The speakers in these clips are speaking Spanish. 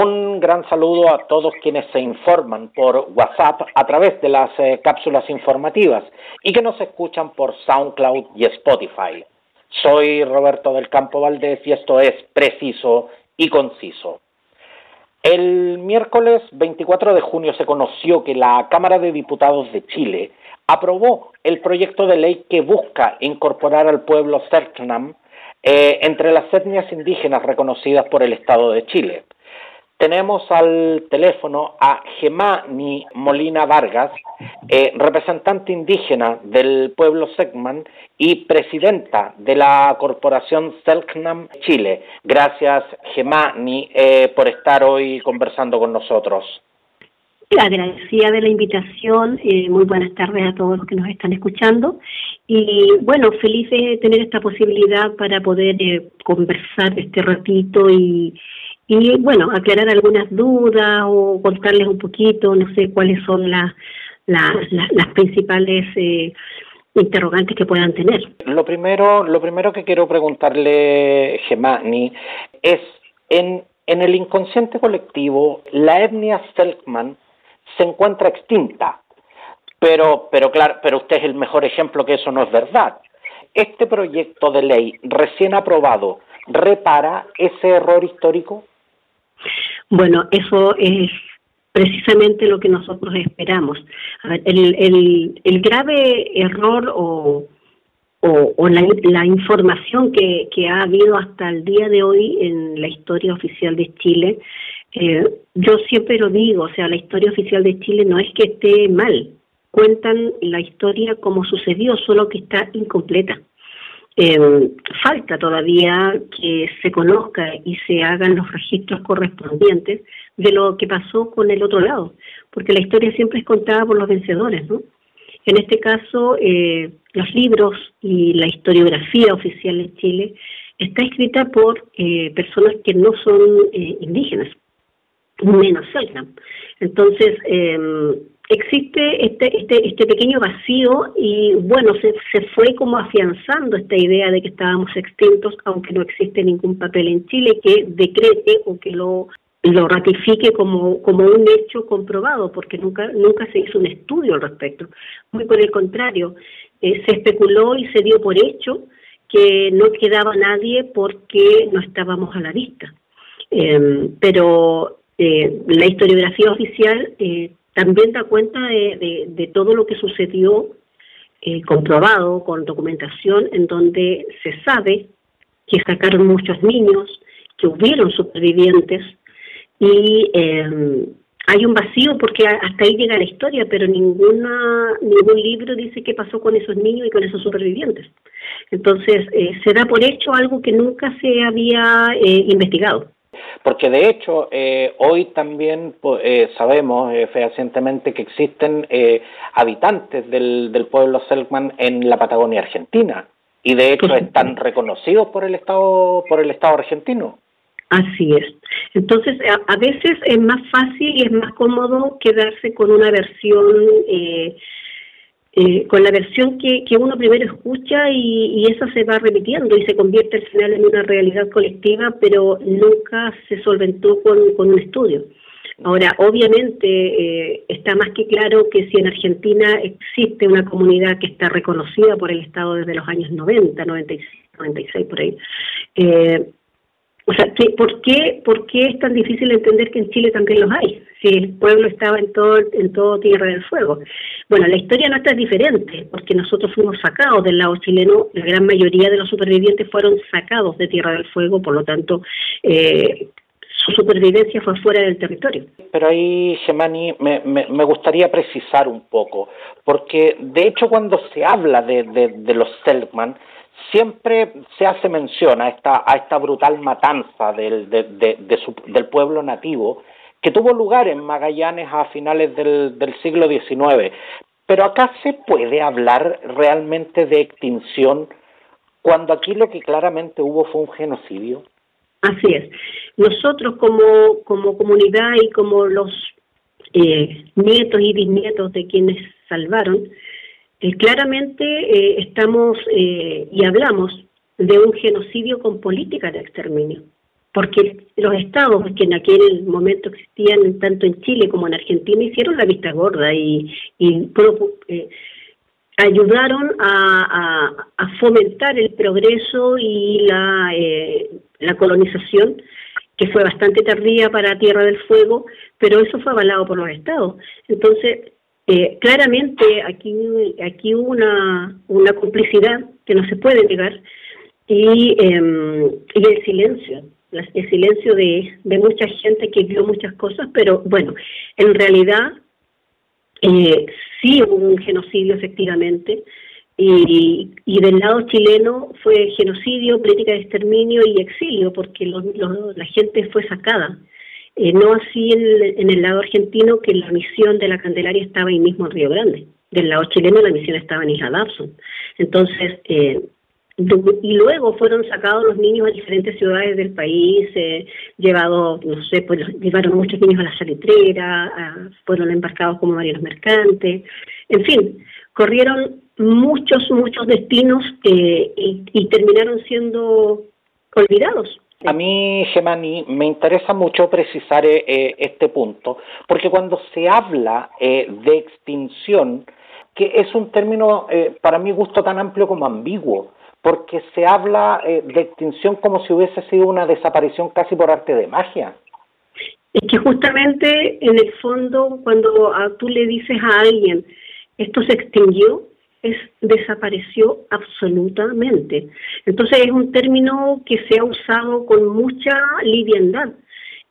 Un gran saludo a todos quienes se informan por WhatsApp a través de las eh, cápsulas informativas y que nos escuchan por SoundCloud y Spotify. Soy Roberto del Campo Valdés y esto es Preciso y Conciso. El miércoles 24 de junio se conoció que la Cámara de Diputados de Chile aprobó el proyecto de ley que busca incorporar al pueblo Selknam eh, entre las etnias indígenas reconocidas por el Estado de Chile. Tenemos al teléfono a Gemani Molina Vargas, eh, representante indígena del pueblo Segman y presidenta de la corporación Selknam Chile. Gracias, Gemani, eh, por estar hoy conversando con nosotros. Agradecida de la invitación, eh, muy buenas tardes a todos los que nos están escuchando y bueno, feliz de tener esta posibilidad para poder conversar este ratito y, y bueno, aclarar algunas dudas o contarles un poquito, no sé cuáles son las, las, principales eh, interrogantes que puedan tener. Lo primero, lo primero que quiero preguntarle, Gemani, es en, en el inconsciente colectivo, la etnia Selkman se encuentra extinta, pero, pero claro, pero usted es el mejor ejemplo que eso no es verdad. Este proyecto de ley recién aprobado repara ese error histórico. Bueno, eso es precisamente lo que nosotros esperamos. el, el, el, grave error o, o, la, información que, que, ha habido hasta el día de hoy en la historia oficial de Chile, eh, yo siempre lo digo, o sea, la historia oficial de Chile no es que esté mal, cuentan la historia como sucedió, solo que está incompleta. Eh, falta todavía que se conozca y se hagan los registros correspondientes de lo que pasó con el otro lado, porque la historia siempre es contada por los vencedores, ¿no? En este caso, eh, los libros y la historiografía oficial en Chile está escrita por eh, personas que no son eh, indígenas, menos Selknam. Entonces, em, existe este, este, este pequeño vacío y bueno, se, se fue como afianzando esta idea de que estábamos extintos, aunque no existe ningún papel en Chile que decrete o que lo lo ratifique como, como un hecho comprobado, porque nunca, nunca se hizo un estudio al respecto. Muy por el contrario, eh, se especuló y se dio por hecho que no quedaba nadie porque no estábamos a la vista. Em, pero eh, la historiografía oficial eh, también da cuenta de, todo lo que sucedió eh, comprobado con documentación en donde se sabe que sacaron muchos niños, que hubieron supervivientes y em, hay un vacío porque hasta ahí llega la historia, pero ninguna ningún libro dice qué pasó con esos niños y con esos supervivientes. Entonces, eh, se da por hecho algo que nunca se había eh, investigado. Porque de hecho, eh, hoy también eh, sabemos eh, fehacientemente que existen eh, habitantes del, del pueblo Selkman en la Patagonia Argentina y de hecho están reconocidos por el Estado, por el Estado argentino. Así es. Entonces, a, a veces es más fácil y es más cómodo quedarse con una versión eh, eh, con la versión que, que uno primero escucha y, y, esa se va repitiendo y se convierte al final en una realidad colectiva, pero nunca se solventó con, con un estudio. Ahora, obviamente eh, está más que claro que si en Argentina existe una comunidad que está reconocida por el Estado desde los años 90, 96, 96 por ahí, eh, o sea, ¿por, qué, ¿por qué es tan difícil entender que en Chile también los hay? Si el pueblo estaba en todo, en todo Tierra del Fuego. Bueno, la historia nuestra es diferente, porque nosotros fuimos sacados del lado chileno, la gran mayoría de los supervivientes fueron sacados de Tierra del Fuego, por lo tanto, eh, su supervivencia fue fuera del territorio. Pero ahí, Gemani, me, me, me, gustaría precisar un poco, porque de hecho cuando se habla de, de, los Selkman, siempre se hace mención a esta, a esta brutal matanza del, de, de, de su, del pueblo nativo que tuvo lugar en Magallanes a finales del, siglo XIX. Pero acá se puede hablar realmente de extinción cuando aquí lo que claramente hubo fue un genocidio. Así es. Nosotros como, como comunidad y como los eh, nietos y bisnietos de quienes salvaron, eh, claramente eh, estamos eh, y hablamos de un genocidio con política de exterminio, porque los estados que en aquel momento existían tanto en Chile como en Argentina hicieron la vista gorda y, y eh, ayudaron a, fomentar el progreso y la, eh, la colonización que fue bastante tardía para Tierra del Fuego, pero eso fue avalado por los estados. Entonces, eh, claramente aquí, aquí hubo una, una complicidad que no se puede negar y, em, y el silencio, el silencio de, de mucha gente que vio muchas cosas, pero bueno, en realidad eh, sí hubo un genocidio efectivamente y, y, del lado chileno fue genocidio, política de exterminio y exilio porque la gente fue sacada. Eh, no así en, el lado argentino que la misión de la Candelaria estaba ahí mismo en Río Grande. Del lado chileno la misión estaba en Isla Dabson. Entonces, eh, y luego fueron sacados los niños a diferentes ciudades del país, eh, llevados, no sé, pues llevaron muchos niños a la salitrera, fueron embarcados como marinos mercantes, en fin, corrieron muchos, muchos destinos eh, y, terminaron siendo olvidados. A mí, Gemani, me interesa mucho precisar eh, este punto, porque cuando se habla de extinción, que es un término para mi gusto tan amplio como ambiguo, porque se habla eh, de extinción como si hubiese sido una desaparición casi por arte de magia. Es que justamente en el fondo cuando tú le dices a alguien esto se extinguió, es desapareció absolutamente. Entonces es un término que se ha usado con mucha liviandad.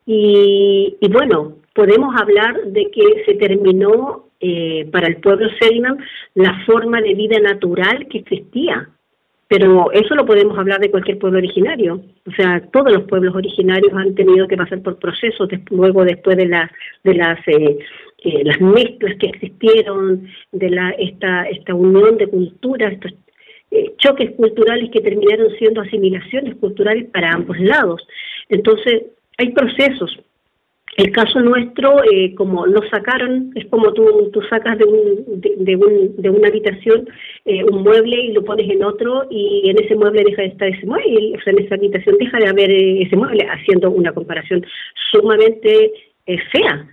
Y, bueno, podemos hablar de que se terminó eh, para el pueblo Selman la forma de vida natural que existía. Pero eso lo podemos hablar de cualquier pueblo originario. O sea, todos los pueblos originarios han tenido que pasar por procesos luego después de, la, de las eh, eh, las mezclas que existieron, de la esta esta unión de culturas, estos eh, choques culturales que terminaron siendo asimilaciones culturales para ambos lados. Entonces, hay procesos el caso nuestro, eh, como lo sacaron, es como tú, tú sacas de, un, de, un, de una habitación eh, un mueble y lo pones en otro y en ese mueble deja de estar ese mueble, o sea, en esa habitación deja de haber eh, ese mueble, haciendo una comparación sumamente fea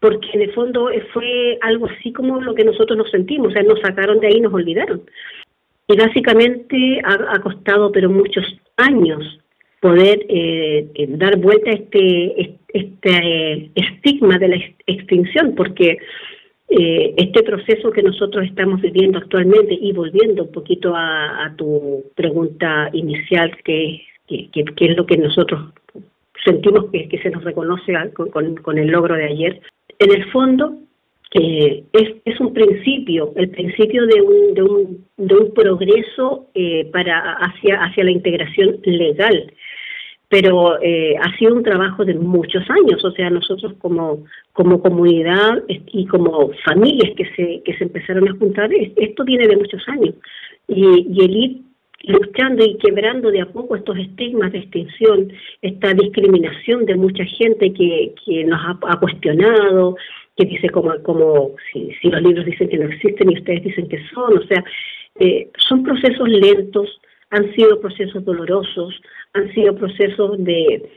porque en el fondo fue algo así como lo que nosotros nos sentimos, o sea, nos sacaron de ahí y nos olvidaron. Y básicamente ha, costado, pero muchos años, poder eh, eh, dar vuelta a este, este eh, estigma de la extinción, porque este proceso que nosotros estamos viviendo actualmente y volviendo un poquito a, tu pregunta inicial, que, que, es lo que nosotros sentimos que, que se nos reconoce con, con, el logro de ayer, en el fondo es, es un principio, el principio de un, de un, de un progreso para hacia, hacia la integración legal pero eh, ha sido un trabajo de muchos años, o sea, nosotros como, como comunidad y como familias que se, que se empezaron a juntar, esto viene de muchos años. Y, y el ir luchando y quebrando de a poco estos estigmas de extinción, esta discriminación de mucha gente que, que nos ha, cuestionado, que dice como, como si, si los libros dicen que no existen y ustedes dicen que son, o sea, eh, son procesos lentos, han sido procesos dolorosos, han sido procesos de,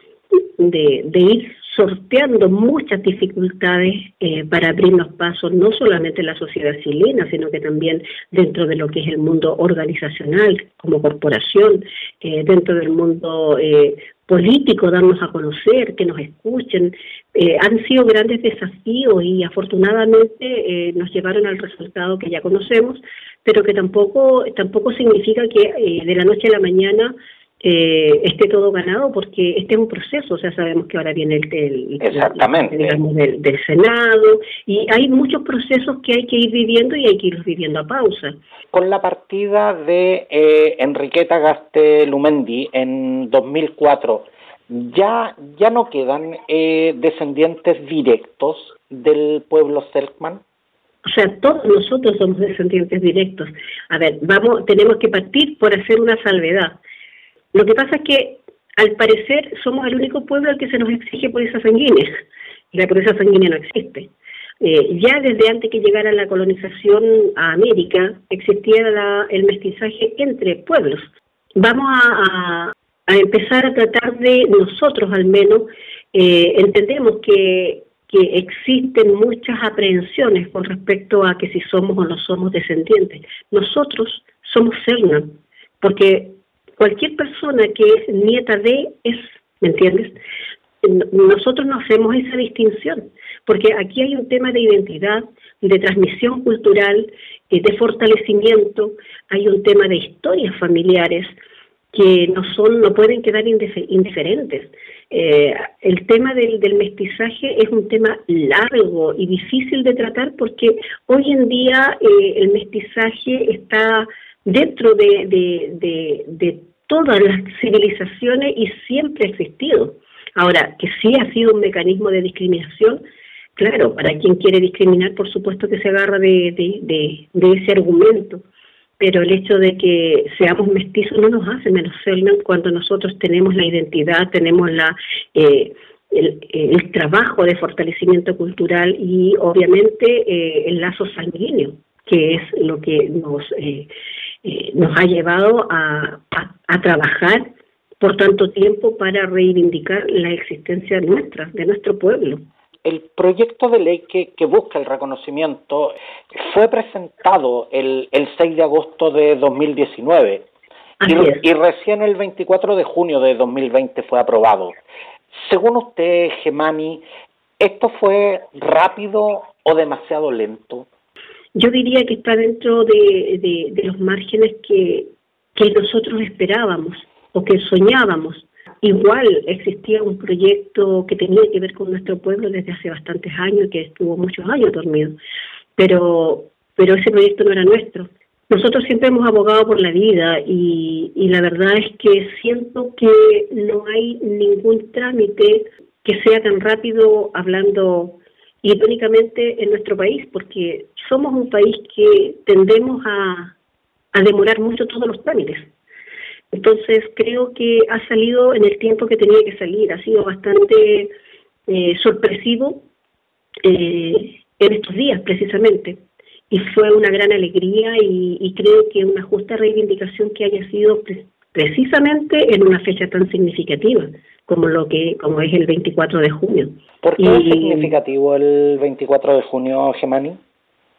de, ir sorteando muchas dificultades eh, para abrirnos pasos, no solamente en la sociedad chilena, sino que también dentro de lo que es el mundo organizacional como corporación, eh, dentro del mundo eh, político, darnos a conocer, que nos escuchen. han sido grandes desafíos y afortunadamente nos llevaron al resultado que ya conocemos, pero que tampoco, tampoco significa que de la noche a la mañana eh, esté todo ganado porque este es un proceso, o sea, sabemos que ahora viene el, Exactamente. del, Senado y hay muchos procesos que hay que ir viviendo y hay que ir viviendo a pausa. Con la partida de eh, Enriqueta Gastelumendi en 2004, ya, ya no quedan eh, descendientes directos del pueblo Selkman. O sea, todos nosotros somos descendientes directos. A ver, vamos, tenemos que partir por hacer una salvedad lo que pasa es que, al parecer, somos el único pueblo al que se nos exige pureza sanguínea. Y la pureza sanguínea no existe. Eh, ya desde antes que llegara la colonización a América, existía el mestizaje entre pueblos. Vamos a, a empezar a tratar de nosotros al menos, eh, entendemos que, que existen muchas aprehensiones con respecto a que si somos o no somos descendientes. Nosotros somos Cernan, porque cualquier persona que es nieta de es, ¿me entiendes? Nosotros no hacemos esa distinción, porque aquí hay un tema de identidad, de transmisión cultural, eh, de fortalecimiento, hay un tema de historias familiares que no son, no pueden quedar indiferentes. Eh, el tema del, mestizaje es un tema largo y difícil de tratar porque hoy en día eh, el mestizaje está dentro de, de, de, todas las civilizaciones y siempre ha existido. Ahora, que sí ha sido un mecanismo de discriminación, claro, para quien quiere discriminar, por supuesto que se agarra de, ese argumento, pero el hecho de que seamos mestizos no nos hace menos sernos cuando nosotros tenemos la identidad, tenemos la... Eh, el, trabajo de fortalecimiento cultural y obviamente eh, el lazo sanguíneo, que es lo que nos eh, eh, nos ha llevado a, a, trabajar por tanto tiempo para reivindicar la existencia nuestra, de nuestro pueblo. El proyecto de ley que, que busca el reconocimiento fue presentado el, el 6 de agosto de 2019 y, y, recién el 24 de junio de 2020 fue aprobado. Según usted, Gemani, ¿esto fue rápido o demasiado lento? yo diría que está dentro de, los márgenes que, nosotros esperábamos o que soñábamos. Igual existía un proyecto que tenía que ver con nuestro pueblo desde hace bastantes años, que estuvo muchos años dormido, pero, pero ese proyecto no era nuestro. Nosotros siempre hemos abogado por la vida y, y la verdad es que siento que no hay ningún trámite que sea tan rápido hablando irónicamente en nuestro país, porque somos un país que tendemos a, demorar mucho todos los trámites. Entonces creo que ha salido en el tiempo que tenía que salir, ha sido bastante eh, sorpresivo eh, en estos días precisamente. Y fue una gran alegría y, creo que una justa reivindicación que haya sido precisamente en una fecha tan significativa como lo que como es el 24 de junio. ¿Por qué es significativo el 24 de junio, Gemani?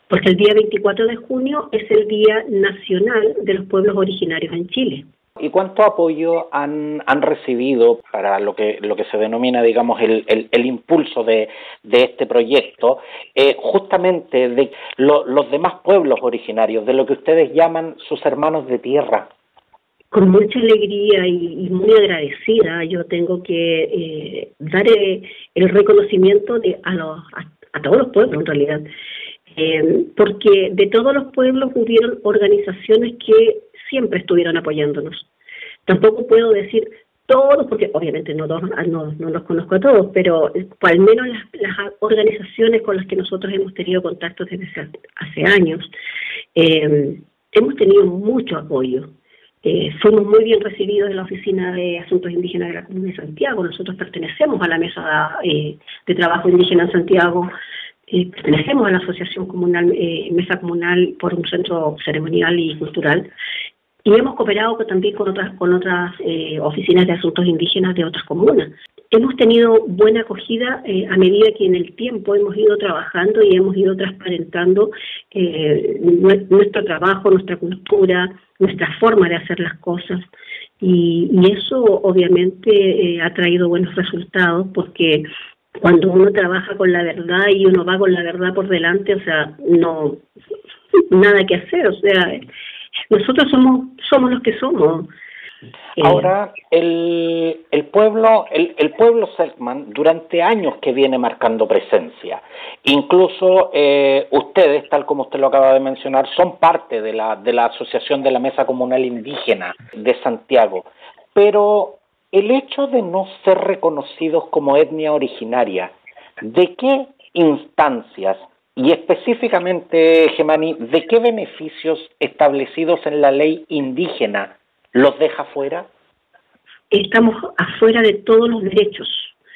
Porque el día 24 de junio es el Día Nacional de los Pueblos Originarios en Chile. ¿Y cuánto apoyo han, han recibido para lo que, lo que se denomina, digamos, el, el, impulso de, de, este proyecto, eh, justamente de los demás pueblos originarios, de lo que ustedes llaman sus hermanos de tierra? con mucha alegría y, muy agradecida yo tengo que eh, dar eh, el reconocimiento de, a, los, a, todos los pueblos en realidad, eh, porque de todos los pueblos hubieron organizaciones que siempre estuvieron apoyándonos. Tampoco puedo decir todos, porque obviamente no, no, no los conozco a todos, pero al menos las, las, organizaciones con las que nosotros hemos tenido contacto desde hace años, hemos tenido mucho apoyo eh, fuimos muy bien recibidos en la Oficina de Asuntos Indígenas de la Comuna de Santiago. Nosotros pertenecemos a la Mesa eh, de Trabajo Indígena en Santiago, eh, pertenecemos a la Asociación Comunal, eh, Mesa Comunal por un centro ceremonial y cultural. Y hemos cooperado también con otras, con otras oficinas de asuntos indígenas de otras comunas. Hemos tenido buena acogida a medida que en el tiempo hemos ido trabajando y hemos ido transparentando nuestro trabajo, nuestra cultura, nuestra forma de hacer las cosas. Y, eso obviamente eh, ha traído buenos resultados porque cuando uno trabaja con la verdad y uno va con la verdad por delante, o sea, no, nada que hacer, o sea, nosotros somos, somos los que somos. Eh, Ahora, el, el pueblo, el, el pueblo Selkman durante años que viene marcando presencia. Incluso eh, ustedes, tal como usted lo acaba de mencionar, son parte de la, de la Asociación de la Mesa Comunal Indígena de Santiago. Pero el hecho de no ser reconocidos como etnia originaria, ¿de qué instancias y específicamente, Gemani, de qué beneficios establecidos en la ley indígena los deja fuera? Estamos afuera de todos los derechos.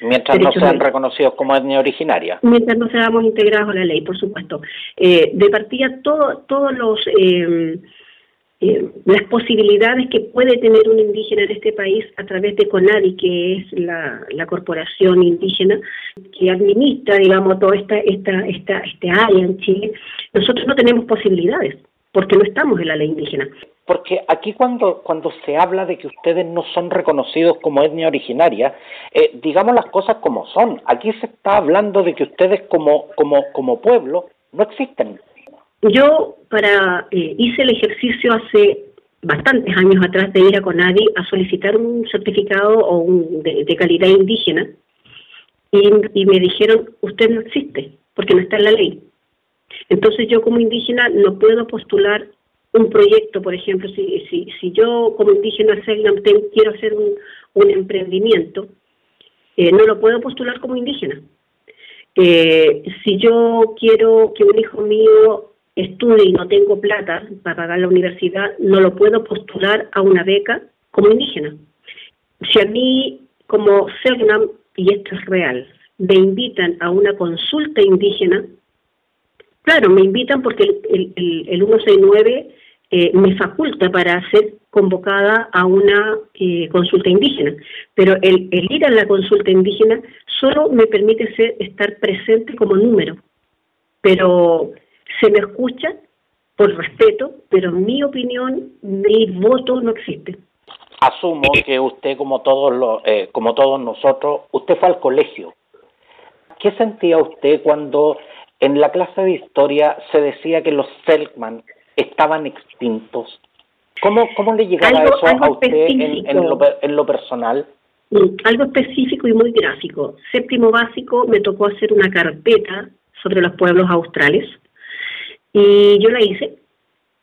Mientras no sean reconocidos como etnia originaria. Mientras no seamos integrados a la ley, por supuesto. Eh, de partida, todo, todos los... Eh, eh, las posibilidades que puede tener un indígena en este país a través de CONADI, que es la, corporación indígena que administra, digamos, toda esta, esta, esta, este área en Chile, nosotros no tenemos posibilidades porque no estamos en la ley indígena. Porque aquí cuando, cuando se habla de que ustedes no son reconocidos como etnia originaria, eh, digamos las cosas como son. Aquí se está hablando de que ustedes como, como, como pueblo no existen. Yo para eh, hice el ejercicio hace bastantes años atrás de ir a CONADI a solicitar un certificado o un, de, calidad indígena y, me dijeron, usted no existe porque no está en la ley. Entonces yo como indígena no puedo postular un proyecto, por ejemplo, si, si, si yo como indígena quiero hacer un, un emprendimiento, eh, no lo puedo postular como indígena. Eh, si yo quiero que un hijo mío estudie y no tengo plata para pagar la universidad, no lo puedo postular a una beca como indígena. Si a mí, como CERNAM, y esto es real, me invitan a una consulta indígena, claro, me invitan porque el, el, el 169 eh, me faculta para ser convocada a una eh, consulta indígena, pero el, el, ir a la consulta indígena solo me permite ser, estar presente como número, pero se me escucha por respeto, pero mi opinión, mi voto no existe. Asumo que usted, como todos los, eh, como todos nosotros, usted fue al colegio. ¿Qué sentía usted cuando en la clase de historia se decía que los Selkman estaban extintos? ¿Cómo, cómo le llegaba eso a usted en, lo, en lo personal? Mm, algo específico y muy gráfico. Séptimo básico me tocó hacer una carpeta sobre los pueblos australes y yo la hice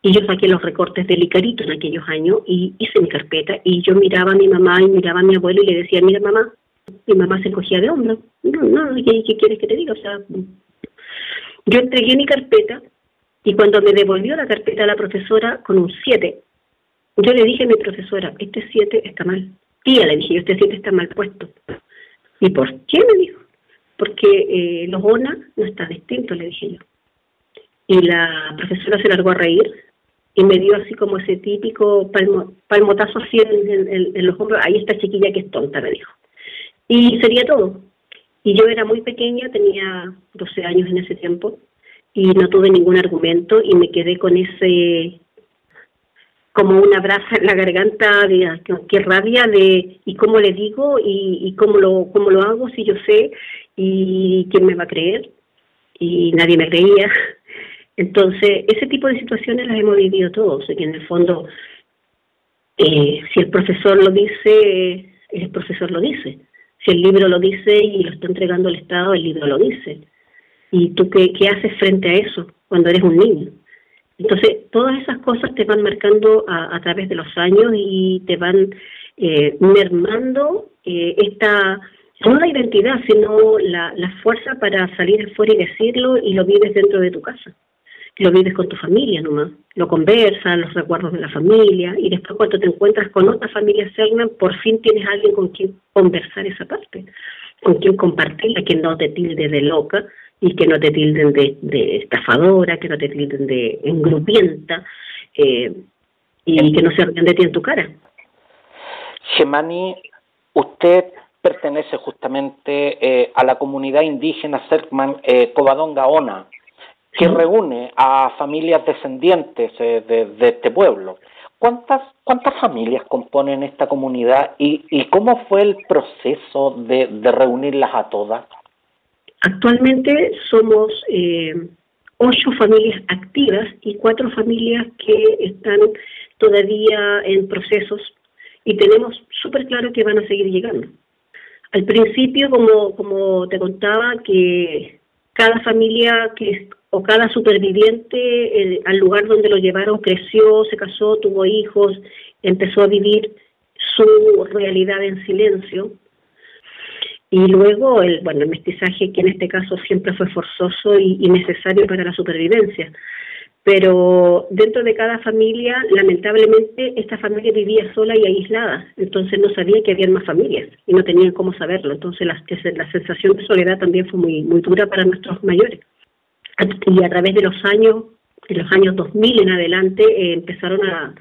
y yo saqué los recortes del Icarito en aquellos años y hice mi carpeta y yo miraba a mi mamá y miraba a mi abuelo y le decía, mira mamá, mi mamá se cogía de hombro. No, no, ¿qué, ¿qué, quieres que te diga? O sea, yo entregué mi carpeta y cuando me devolvió la carpeta la profesora con un 7, yo le dije a mi profesora, este 7 está mal. Tía, le dije, este 7 está mal puesto. ¿Y por qué? Me dijo. Porque eh, los ONA no están distintos, le dije yo. Y la profesora se largó a reír y me dio así como ese típico palmotazo así en, los hombros. Ahí está chiquilla que es tonta, me dijo. Y sería todo. Y yo era muy pequeña, tenía 12 años en ese tiempo, y no tuve ningún argumento y me quedé con ese como una brasa en la garganta de qué rabia de y cómo le digo y, y cómo lo cómo lo hago si yo sé y quién me va a creer y nadie me creía entonces, ese tipo de situaciones las hemos vivido todos, y en el fondo, eh, si el profesor lo dice, el profesor lo dice. Si el libro lo dice y lo está entregando el Estado, el libro lo dice. ¿Y tú qué, qué haces frente a eso cuando eres un niño? Entonces, todas esas cosas te van marcando a, través de los años y te van eh, mermando eh, esta, no la identidad, sino la, la fuerza para salir afuera y decirlo y lo vives dentro de tu casa lo vives con tu familia nomás, lo conversas, los recuerdos de la familia, y después cuando te encuentras con otra familia cerna, por fin tienes alguien con quien conversar esa parte, con quien compartirla, que no te tilde de loca y que no te tilden de, estafadora, que no te tilden de engrupienta, eh, y que no se ríen de ti en tu cara. Gemani, usted pertenece justamente eh, a la comunidad indígena Serkman eh, Covadonga que reúne a familias descendientes eh, de, este pueblo. ¿Cuántas, ¿Cuántas familias componen esta comunidad y, y cómo fue el proceso de, de reunirlas a todas? Actualmente somos eh, ocho familias activas y cuatro familias que están todavía en procesos y tenemos súper claro que van a seguir llegando. Al principio, como, como te contaba, que cada familia que o cada superviviente eh, al lugar donde lo llevaron creció, se casó, tuvo hijos, empezó a vivir su realidad en silencio. Y luego el, bueno, el mestizaje, que en este caso siempre fue forzoso y, necesario para la supervivencia. Pero dentro de cada familia, lamentablemente, esta familia vivía sola y aislada, entonces no sabía que había más familias y no tenían cómo saberlo. Entonces la, la sensación de soledad también fue muy, muy dura para nuestros mayores y a través de los años en los años 2000 en adelante eh, empezaron a,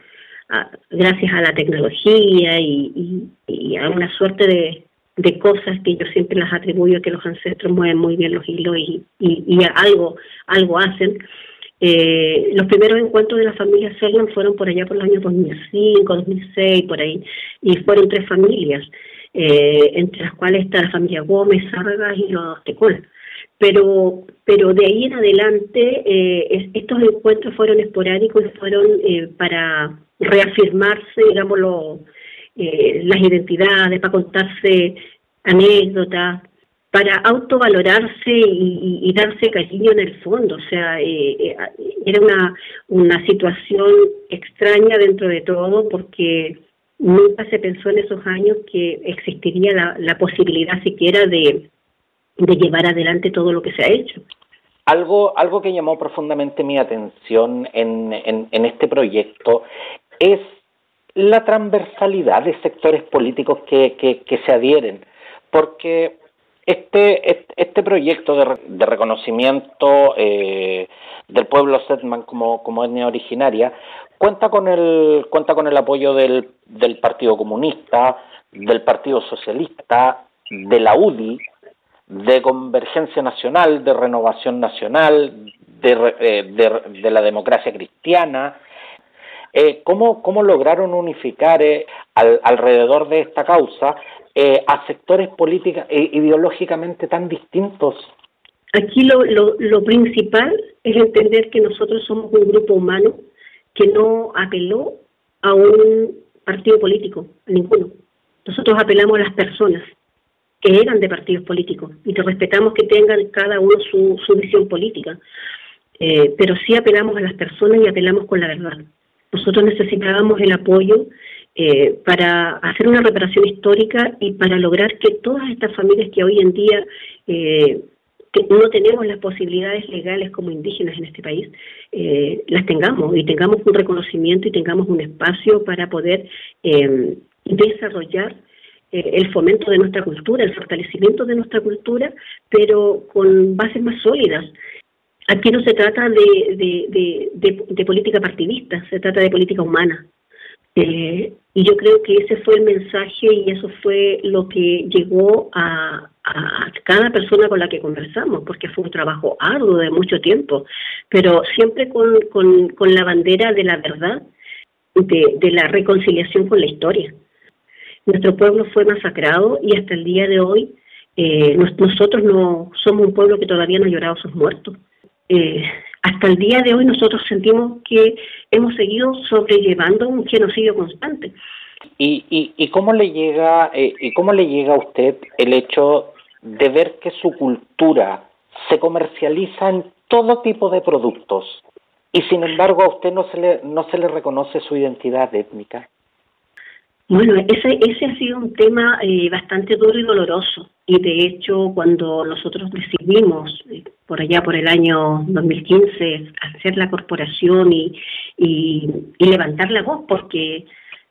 gracias a la tecnología y, a una suerte de, cosas que yo siempre las atribuyo que los ancestros mueven muy bien los hilos y, y, algo, algo hacen. Eh, los primeros encuentros de la familia Selman fueron por allá por los años 2005, 2006, por ahí, y fueron tres familias, eh, entre las cuales está la familia Gómez, Sargas y los Tecol pero pero de ahí en adelante eh, estos encuentros fueron esporádicos y fueron eh, para reafirmarse, digámoslo, eh, las identidades, para contarse anécdotas, para autovalorarse y, y, darse cariño en el fondo. O sea, era una, una situación extraña dentro de todo porque nunca se pensó en esos años que existiría la, la posibilidad siquiera de de llevar adelante todo lo que se ha hecho. Algo, algo que llamó profundamente mi atención en, en, este proyecto es la transversalidad de sectores políticos que, que, se adhieren, porque este, este proyecto de, de reconocimiento eh, del pueblo Setman como, como etnia originaria cuenta con el, cuenta con el apoyo del, del Partido Comunista, del Partido Socialista, de la UDI, de convergencia nacional, de renovación nacional, de, eh, de, la democracia cristiana. Eh, ¿cómo, ¿Cómo lograron unificar eh, alrededor de esta causa eh, a sectores políticos e ideológicamente tan distintos? Aquí lo, lo, lo principal es entender que nosotros somos un grupo humano que no apeló a un partido político, ninguno. Nosotros apelamos a las personas que eran de partidos políticos y que respetamos que tengan cada uno su, su visión política. Eh, pero sí apelamos a las personas y apelamos con la verdad. Nosotros necesitábamos el apoyo eh, para hacer una reparación histórica y para lograr que todas estas familias que hoy en día eh, no tenemos las posibilidades legales como indígenas en este país, las tengamos y tengamos un reconocimiento y tengamos un espacio para poder desarrollar eh, el fomento de nuestra cultura, el fortalecimiento de nuestra cultura, pero con bases más sólidas. Aquí no se trata de, de, política partidista, se trata de política humana. Eh, y yo creo que ese fue el mensaje y eso fue lo que llegó a, cada persona con la que conversamos, porque fue un trabajo arduo de mucho tiempo, pero siempre con, con, con la bandera de la verdad, de, de la reconciliación con la historia. Nuestro pueblo fue masacrado y hasta el día de hoy eh, nosotros no somos un pueblo que todavía no ha llorado sus muertos. Eh, hasta el día de hoy nosotros sentimos que hemos seguido sobrellevando un genocidio constante. ¿Y, y, y cómo le llega eh, y cómo le llega a usted el hecho de ver que su cultura se comercializa en todo tipo de productos y sin embargo a usted no se le no se le reconoce su identidad étnica? Bueno, ese, ese ha sido un tema eh, bastante duro y doloroso. Y de hecho, cuando nosotros decidimos, eh, por allá por el año 2015, hacer la corporación y, y, levantar la voz, porque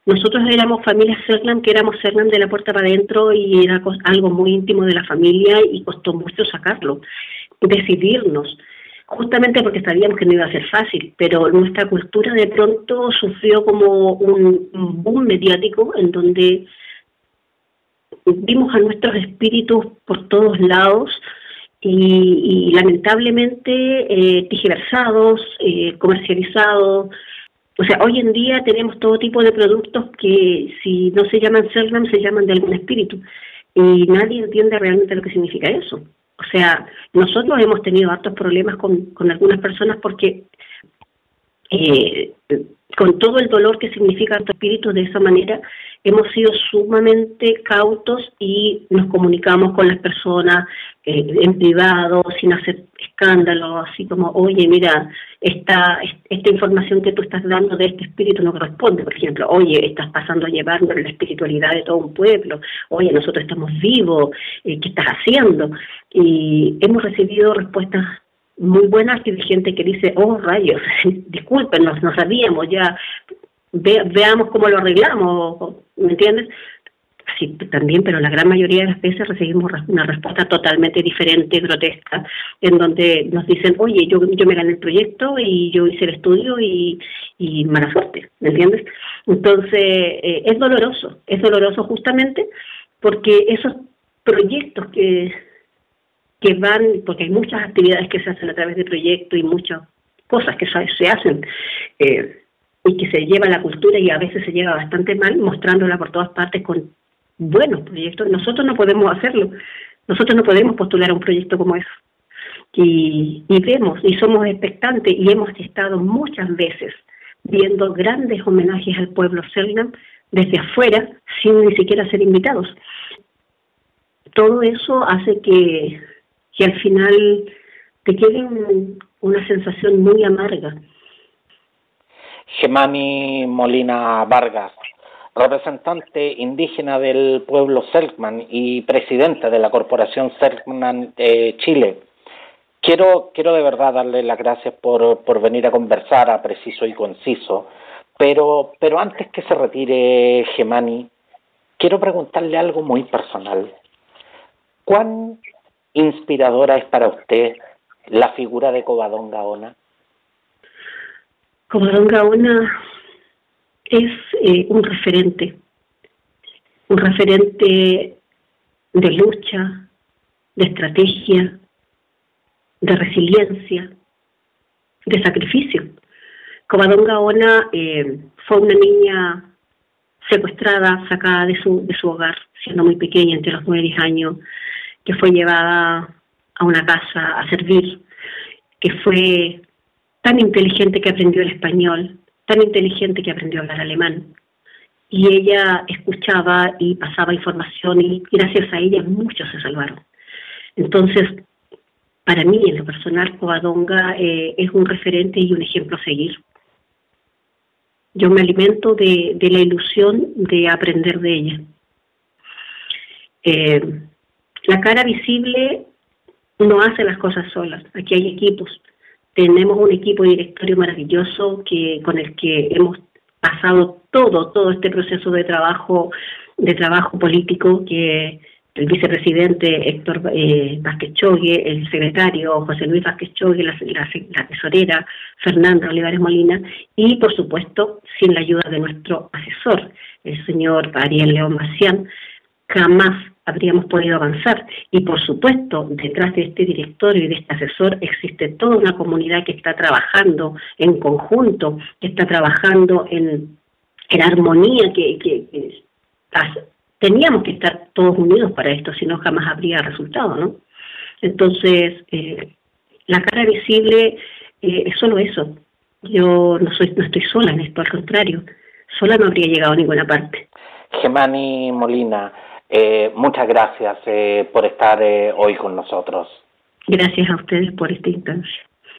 nosotros éramos familia Cernam, que éramos Cernam de la puerta para adentro y era algo muy íntimo de la familia y costó mucho sacarlo, decidirnos justamente porque sabíamos que no iba a ser fácil, pero nuestra cultura de pronto sufrió como un, boom mediático en donde vimos a nuestros espíritus por todos lados y, lamentablemente eh, tigiversados, eh, comercializados. O sea, hoy en día tenemos todo tipo de productos que si no se llaman Cernam se llaman de algún espíritu y nadie entiende realmente lo que significa eso. O sea, nosotros hemos tenido hartos problemas con, con algunas personas porque eh, con todo el dolor que significa tu espíritu de esa manera, hemos sido sumamente cautos y nos comunicamos con las personas eh, en privado, sin hacer escándalo, así como, oye, mira, esta, esta información que tú estás dando de este espíritu no corresponde, por ejemplo, oye, estás pasando a llevarnos la espiritualidad de todo un pueblo, oye, nosotros estamos vivos, eh, ¿qué estás haciendo? Y hemos recibido respuestas muy buenas que de gente que dice, oh rayos, discúlpenos, no sabíamos, ya veamos cómo lo arreglamos, ¿me entiendes? así también, pero la gran mayoría de las veces recibimos una respuesta totalmente diferente, grotesca, en donde nos dicen, oye, yo, yo me gané el proyecto y yo hice el estudio y, y mala suerte, ¿me entiendes? Entonces, eh, es doloroso, es doloroso justamente porque esos proyectos que, que van, porque hay muchas actividades que se hacen a través de proyectos y muchas cosas que se hacen, eh, y que se lleva la cultura y a veces se lleva bastante mal, mostrándola por todas partes con buenos proyectos. Nosotros no podemos hacerlo, nosotros no podemos postular a un proyecto como eso. Y, y vemos y somos expectantes y hemos estado muchas veces viendo grandes homenajes al pueblo Selnam desde afuera sin ni siquiera ser invitados. Todo eso hace que, que al final te quede una sensación muy amarga Gemani Molina Vargas, representante indígena del pueblo Selkman y presidente de la Corporación Selkman Chile. Quiero, quiero de verdad darle las gracias por, por venir a conversar a preciso y conciso, pero, pero antes que se retire Gemani, quiero preguntarle algo muy personal. ¿Cuán inspiradora es para usted la figura de Cobadón Gaona? Don Gaona es eh, un referente, un referente de lucha, de estrategia, de resiliencia, de sacrificio. Covadonga Gaona eh, fue una niña secuestrada, sacada de su, de su hogar, siendo muy pequeña, entre los nueve y diez años, que fue llevada a una casa a servir, que fue tan inteligente que aprendió el español, tan inteligente que aprendió a hablar alemán. Y ella escuchaba y pasaba información y gracias a ella muchos se salvaron. Entonces, para mí, en lo personal, Covadonga eh, es un referente y un ejemplo a seguir. Yo me alimento de, la ilusión de aprender de ella. Eh, la cara visible no hace las cosas solas. Aquí hay equipos tenemos un equipo directorio maravilloso que con el que hemos pasado todo, todo este proceso de trabajo, de trabajo político que el vicepresidente Héctor eh, Vázquez Chogue, el secretario José Luis Vázquez Chogue, la, la, tesorera Fernanda Olivares Molina y, por supuesto, sin la ayuda de nuestro asesor, el señor Ariel León Macián, jamás habríamos podido avanzar. Y por supuesto, detrás de este directorio y de este asesor existe toda una comunidad que está trabajando en conjunto, que está trabajando en, en armonía, que, que, teníamos que estar todos unidos para esto, si no jamás habría resultado, ¿no? Entonces, eh, la cara visible eh, es solo eso. Yo no soy no estoy sola en esto, al contrario, sola no habría llegado a ninguna parte. Gemani Molina, eh, muchas gracias eh, por estar eh, hoy con nosotros. Gracias a ustedes por esta instancia.